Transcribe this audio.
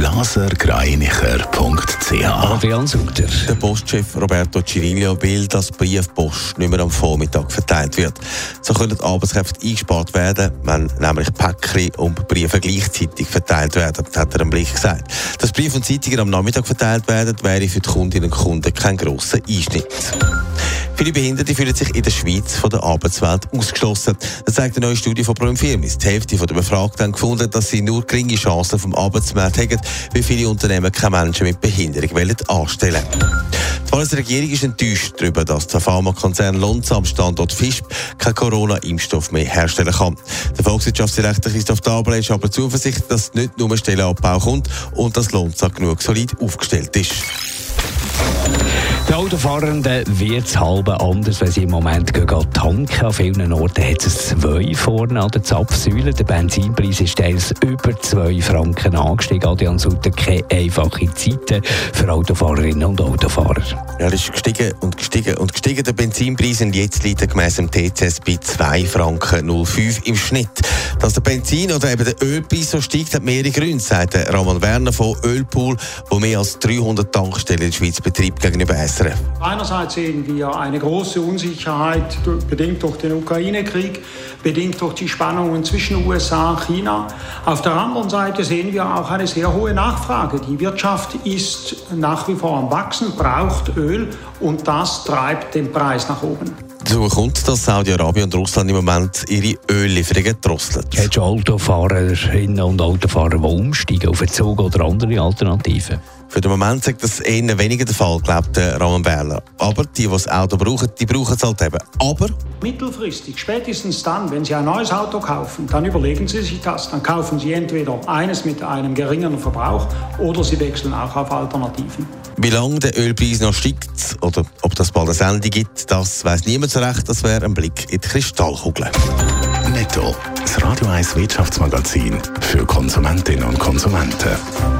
blasergreinicher.ch Adrian Sutter. Der Postchef Roberto Cirillo will, dass Briefpost nicht mehr am Vormittag verteilt wird. So können Arbeitskräfte eingespart werden, wenn nämlich Päckchen und Briefe gleichzeitig verteilt werden, hat er am Blick gesagt. Dass Briefe und Zeitungen am Nachmittag verteilt werden, wäre für die Kundinnen und Kunden kein grosser Einschnitt. Viele Behinderte fühlen sich in der Schweiz von der Arbeitswelt ausgeschlossen. Das zeigt eine neue Studie von Promfirmis. Die Hälfte der Befragten haben gefunden, dass sie nur geringe Chancen vom Arbeitsmarkt haben, weil viele Unternehmen keine Menschen mit Behinderung wollen anstellen Die Walliser ist enttäuscht darüber, dass der Pharmakonzern Lonza am Standort Fischb keinen Corona-Impfstoff mehr herstellen kann. Der Volkswirtschaftsdirektor Christoph Dabler ist aber zuversichtlich, dass nicht nur Stellenabbau kommt und dass Lonza genug solid aufgestellt ist. Den Autofahrenden wird es halb anders, wenn sie im Moment gehen tanken. An vielen Orten hat es zwei vorne an der Zapfsäule. Der Benzinpreis ist teils über zwei Franken angestiegen. Adrian Sutter keine einfache Zeiten für Autofahrerinnen und Autofahrer. Er ist gestiegen und gestiegen und gestiegen. Der Benzinpreis und jetzt liegt er gemäss dem TCS bei 2 Franken 05 im Schnitt. Dass der Benzin oder eben der Ölpreis so steigt, hat mehrere Gründe, sagt Roman Werner von Ölpool, wo mehr als 300 Tankstellen in der Schweiz betreibt gegenüber SRF. Einerseits sehen wir eine große Unsicherheit, bedingt durch den Ukraine-Krieg, bedingt durch die Spannungen zwischen USA und China. Auf der anderen Seite sehen wir auch eine sehr hohe Nachfrage. Die Wirtschaft ist nach wie vor am Wachsen, braucht Öl und das treibt den Preis nach oben. Dazu kommt, dass Saudi-Arabien und Russland im Moment ihre Öllieferungen drosseln. Hat schon Autofahrerinnen und Autofahrer, die umsteigen auf einen Zug oder andere Alternativen? Für den Moment sagt das eher weniger der Fall, glaubt Roman Berler. Aber die, die das Auto brauchen, die brauchen es halt eben. Aber Mittelfristig, spätestens dann, wenn Sie ein neues Auto kaufen, dann überlegen Sie sich das. Dann kaufen Sie entweder eines mit einem geringeren Verbrauch oder Sie wechseln auch auf Alternativen. Wie lange der Ölpreis noch steigt oder ob das bald ein Ende gibt, das weiß niemand so recht. Das wäre ein Blick in die Kristallkugel. Netto, das Radio 1 Wirtschaftsmagazin für Konsumentinnen und Konsumenten.